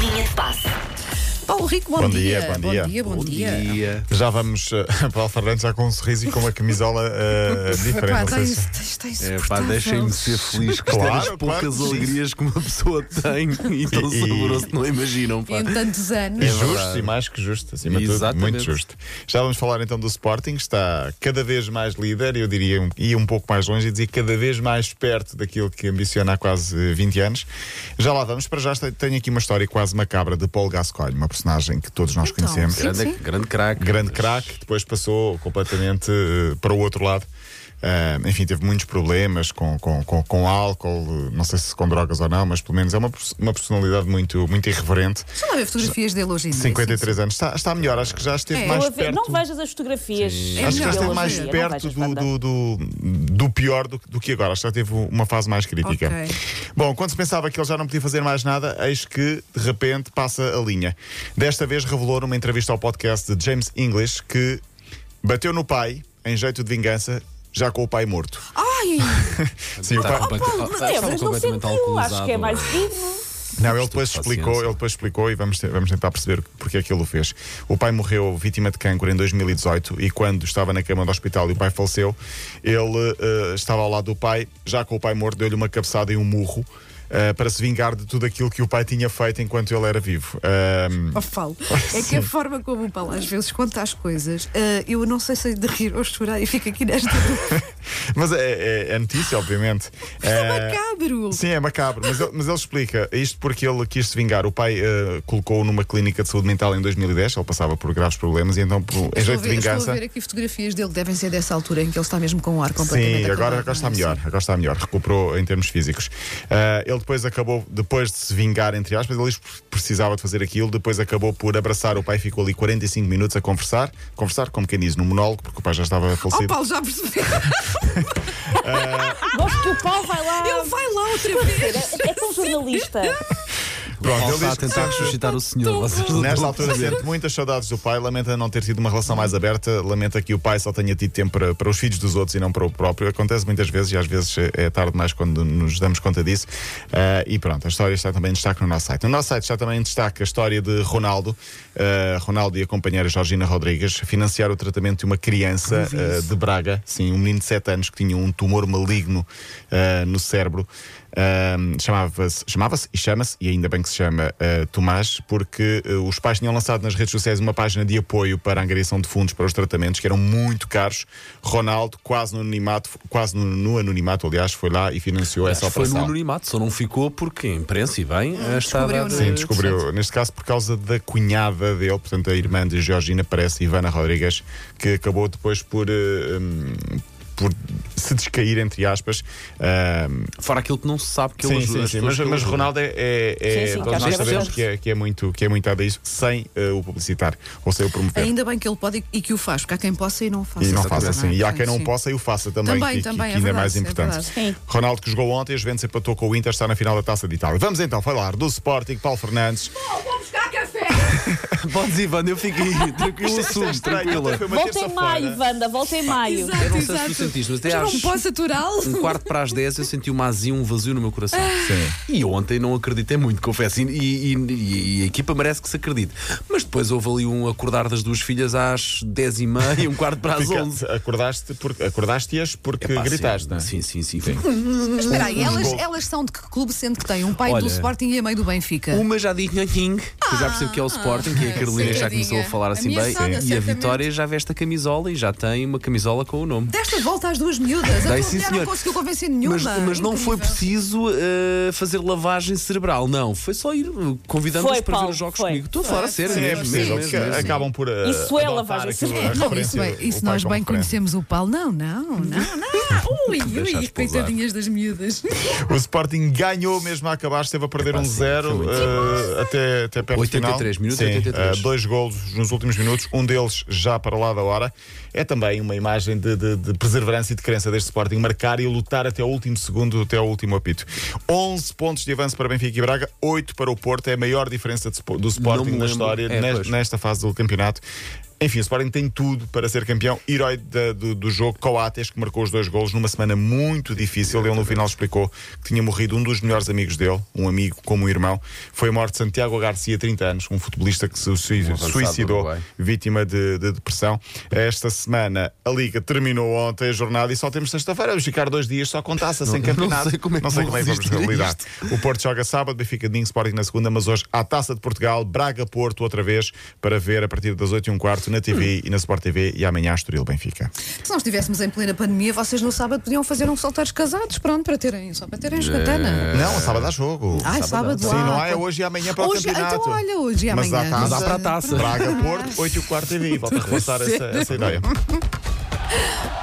Linha de passe. Paulo Rico, bom, Bom dia, bom dia. Bom dia, bom, dia. Já vamos, uh, Paulo Fernandes já com um sorriso e com uma camisola uh, diferente. Pá, está, está, É, pá, deixem-me ser feliz que Claro, claro, as claro poucas que sim. alegrias que uma pessoa tem e tão E- e- saboroso que não imaginam. Pá. Em tantos anos. E É justo e mais que justo, acima de tudo, Exatamente. muito justo. Já vamos falar então do Sporting, está cada vez mais líder, eu diria, ia um pouco mais longe e dizer cada vez mais perto daquilo que ambiciona há quase 20 anos. Já lá vamos, para já tenho aqui uma história quase macabra de Paul Gascoigne, uma personagem que todos nós Então, conhecemos. sim. Grande, grande craque. grande craque, depois passou completamente eh, para o outro lado. Ah, enfim, teve muitos problemas com, com, com, com álcool, não sei se com drogas ou não, mas pelo menos é uma, uma personalidade muito, muito irreverente. Deixa lá ver fotografias dele hoje em dia. 53 anos, está, está melhor, acho que já esteve É, mais ver- perto. Não vejas as fotografias. É Acho que já esteve não mais Não perto do, do, do, do pior do, do que agora. Acho que já teve uma fase mais crítica. Ok. Bom, quando se pensava que ele já não podia fazer mais nada, eis que de repente passa a linha. Desta vez revelou numa entrevista ao podcast de James English que bateu no pai em jeito de vingança, já com o pai morto. Ai, Sim, o Está pai- completa- Paulo, mas É, mas não sentiu. Acho que é mais digno. Não, ele depois explicou, ele depois explicou e vamos, ter- vamos tentar perceber porque é que ele o fez. O pai morreu vítima de cancro em 2018 e quando estava na cama do hospital e o pai faleceu, ele eh, estava ao lado do pai, já com o pai morto, deu-lhe uma cabeçada e um murro. Eh, para se vingar de tudo aquilo que o pai tinha feito enquanto ele era vivo. Ahm, oh, Paulo, é que a forma como o Paulo às vezes conta as coisas, ah, eu não sei se é de rir ou chorar e fico aqui nesta dúvida. mas é, é- é notícia, obviamente. É Eh, macabro. Sim, é macabro, mas ele, mas ele explica isto porque ele quis se vingar. O pai eh, colocou-o numa clínica de saúde mental em 2010, ele passava por graves problemas e então, por, em jeito de ver, estou a vingança. ver aqui fotografias dele que devem ser dessa altura em que ele está mesmo com o ar completamente Sim, agora, agora está é? melhor, agora está melhor, recuperou em termos físicos. Ah, ele depois acabou, depois de se vingar, entre aspas, ele precisava de fazer aquilo, depois acabou por abraçar o pai, ficou ali 45 minutos a conversar, conversar, como quem diz, num monólogo, porque o pai já estava Oh, falecido. Paulo, já percebeu? Gosto que o Paulo vai lá. Ele vai lá outra vez. É, é como jornalista. Pronto, ele está a diz que tentar ressuscitar o senhor. vocês não Nesta estão a altura perceber. sente muitas saudades do pai, lamenta não ter tido uma relação mais aberta, lamenta que o pai só tenha tido tempo para, para os filhos dos outros e não para o próprio. Acontece muitas vezes e às vezes é é tarde demais quando nos damos conta disso. Ah, e pronto, a história está também em destaque no nosso site. No nosso site está também em destaque a história de Ronaldo, Ah, Ronaldo e a companheira Georgina Rodrigues financiar o tratamento de uma criança ah, de Braga, sim, um menino de 7 anos que tinha um tumor maligno ah, no cérebro. Chamava-se chamava e chama-se, e ainda bem que se chama uh, Tomás, porque uh, os pais tinham lançado nas redes sociais uma página de apoio para a angariação de fundos para os tratamentos que eram muito caros. Ronaldo, quase no anonimato, quase no, no anonimato, aliás, foi lá e financiou essa Foi no operação. anonimato, só não ficou porque a imprensa e bem eh, está a descobriu, dar, não é? Sim, eh, descobriu, neste caso por causa da cunhada dele, portanto a irmã de Georgina, parece Ivana Rodrigues, que acabou depois por, uh, um, por se descair, entre aspas. Um, Fora aquilo que não se sabe que sim, ele sim, ajuda. sim, pessoas mas, que mas ajuda. Ronaldo é, é, é- Sim, sim, todos que nós que é sabemos bastante. que é, que é muito que é muito dado a isso sem eh, o publicitar ou sem o promover. Ainda bem que ele pode e que o faz, porque há quem possa e não faça. E não faça assim. E há quem não Sim. possa e o faça também, Também, que, também, que é ainda é verdade, mais é importante. Sim. Ronaldo que jogou ontem, a Juventus empatou com o Inter, está na final da Taça de Itália. Vamos então falar do Sporting, Paulo Fernandes. Podes ir, Wanda, eu fico aí, tranquilo, é assumo, estranho, tranquila. Volta em maio. Wanda, volta em maio. Exato, Eu não sei se exato. tu sentiste, mas até não às posso aturar um quarto para as 10 eu senti uma azia, um vazio no meu coração. Sim. E ontem não acreditei muito, confesso. E, e- e- e a equipa merece que se acredite. Mas depois houve ali um acordar das duas filhas às 10 e meia, um quarto para as Fica- 11. Acordaste porque, acordaste-as porque Epá, gritaste, sim, não é? Sim, sim, sim. sim. Mas espera aí, elas, elas são de que clube, sendo que têm um pai Olha, do Sporting e a mãe do Benfica? Uma já disse nhanhing, que eu já percebo que é o Sporting, que é a Carolina já começou a falar assim bem. Ameaçada, E a certamente. Vitória já veste a camisola e já tem uma camisola com o nome. Desta volta às duas miúdas. A Dei, tua sim, mulher senhor. não conseguiu convencer nenhuma. Mas, mas não foi Incrível. preciso eh, fazer lavagem cerebral, não. Foi só ir uh, convidando-as Foi, para ver Paulo, os jogos foi. comigo. Estou a falar a sério Sim, é mesmo. possível, mesmo, porque mesmo, mesmo. acabam por. uh, Isso é adotar lavagem aquilo- cerebral. referência, isso, bem, o isso pai nós como bem referência. conhecemos o Paulo. Não, não, não, não. Ui, ui, pousar. coitadinhas das miúdas. O Sporting ganhou mesmo a acabar, esteve a perder um zero eh, até, até perto 83 do final. minutos, Sim, 83. eh, dois golos nos últimos minutos, um deles já para lá da hora. É também uma imagem de, de, de perseverança e de crença deste Sporting, marcar e lutar até o último segundo, até o último apito. 11 pontos de avanço para Benfica e Braga, 8 para o Porto, é a maior diferença de do Sporting na história É, nes- pois. nesta fase do campeonato. Enfim, o Sporting tem tudo para ser campeão. Herói da- do, do jogo, Coates, que marcou os dois golos numa semana muito difícil. Ele no final explicou que tinha morrido um dos melhores amigos dele, um amigo como um irmão. Foi a morte de Santiago Garcia, 30 anos, um futebolista que se suicidou, vítima de, de depressão. Esta semana a Liga terminou ontem a jornada e só temos sexta-feira. Vamos ficar dois dias só com taça, sem não campeonato. sei como é Não sei como é que vamos a lidar. O Porto joga sábado, Benfica domingo, Sporting na segunda, mas hoje há Taça de Portugal, Braga-Porto outra vez, para ver a partir das 8 e um quarto na TV e na Sport TV e amanhã Estoril Benfica. Se nós estivéssemos em plena pandemia, vocês no sábado podiam fazer um solteiros casados, pronto, para terem, só para terem jogatana. Não, sábado há jogo. Ai, sábado, Sim, ah, não há é hoje e amanhã para o Hoje, campeonato. então olha, hoje e Mas amanhã. há. Mas há para a taça. Braga-Porto, 8 e o quarto TV. Volto a reforçar essa, essa ideia.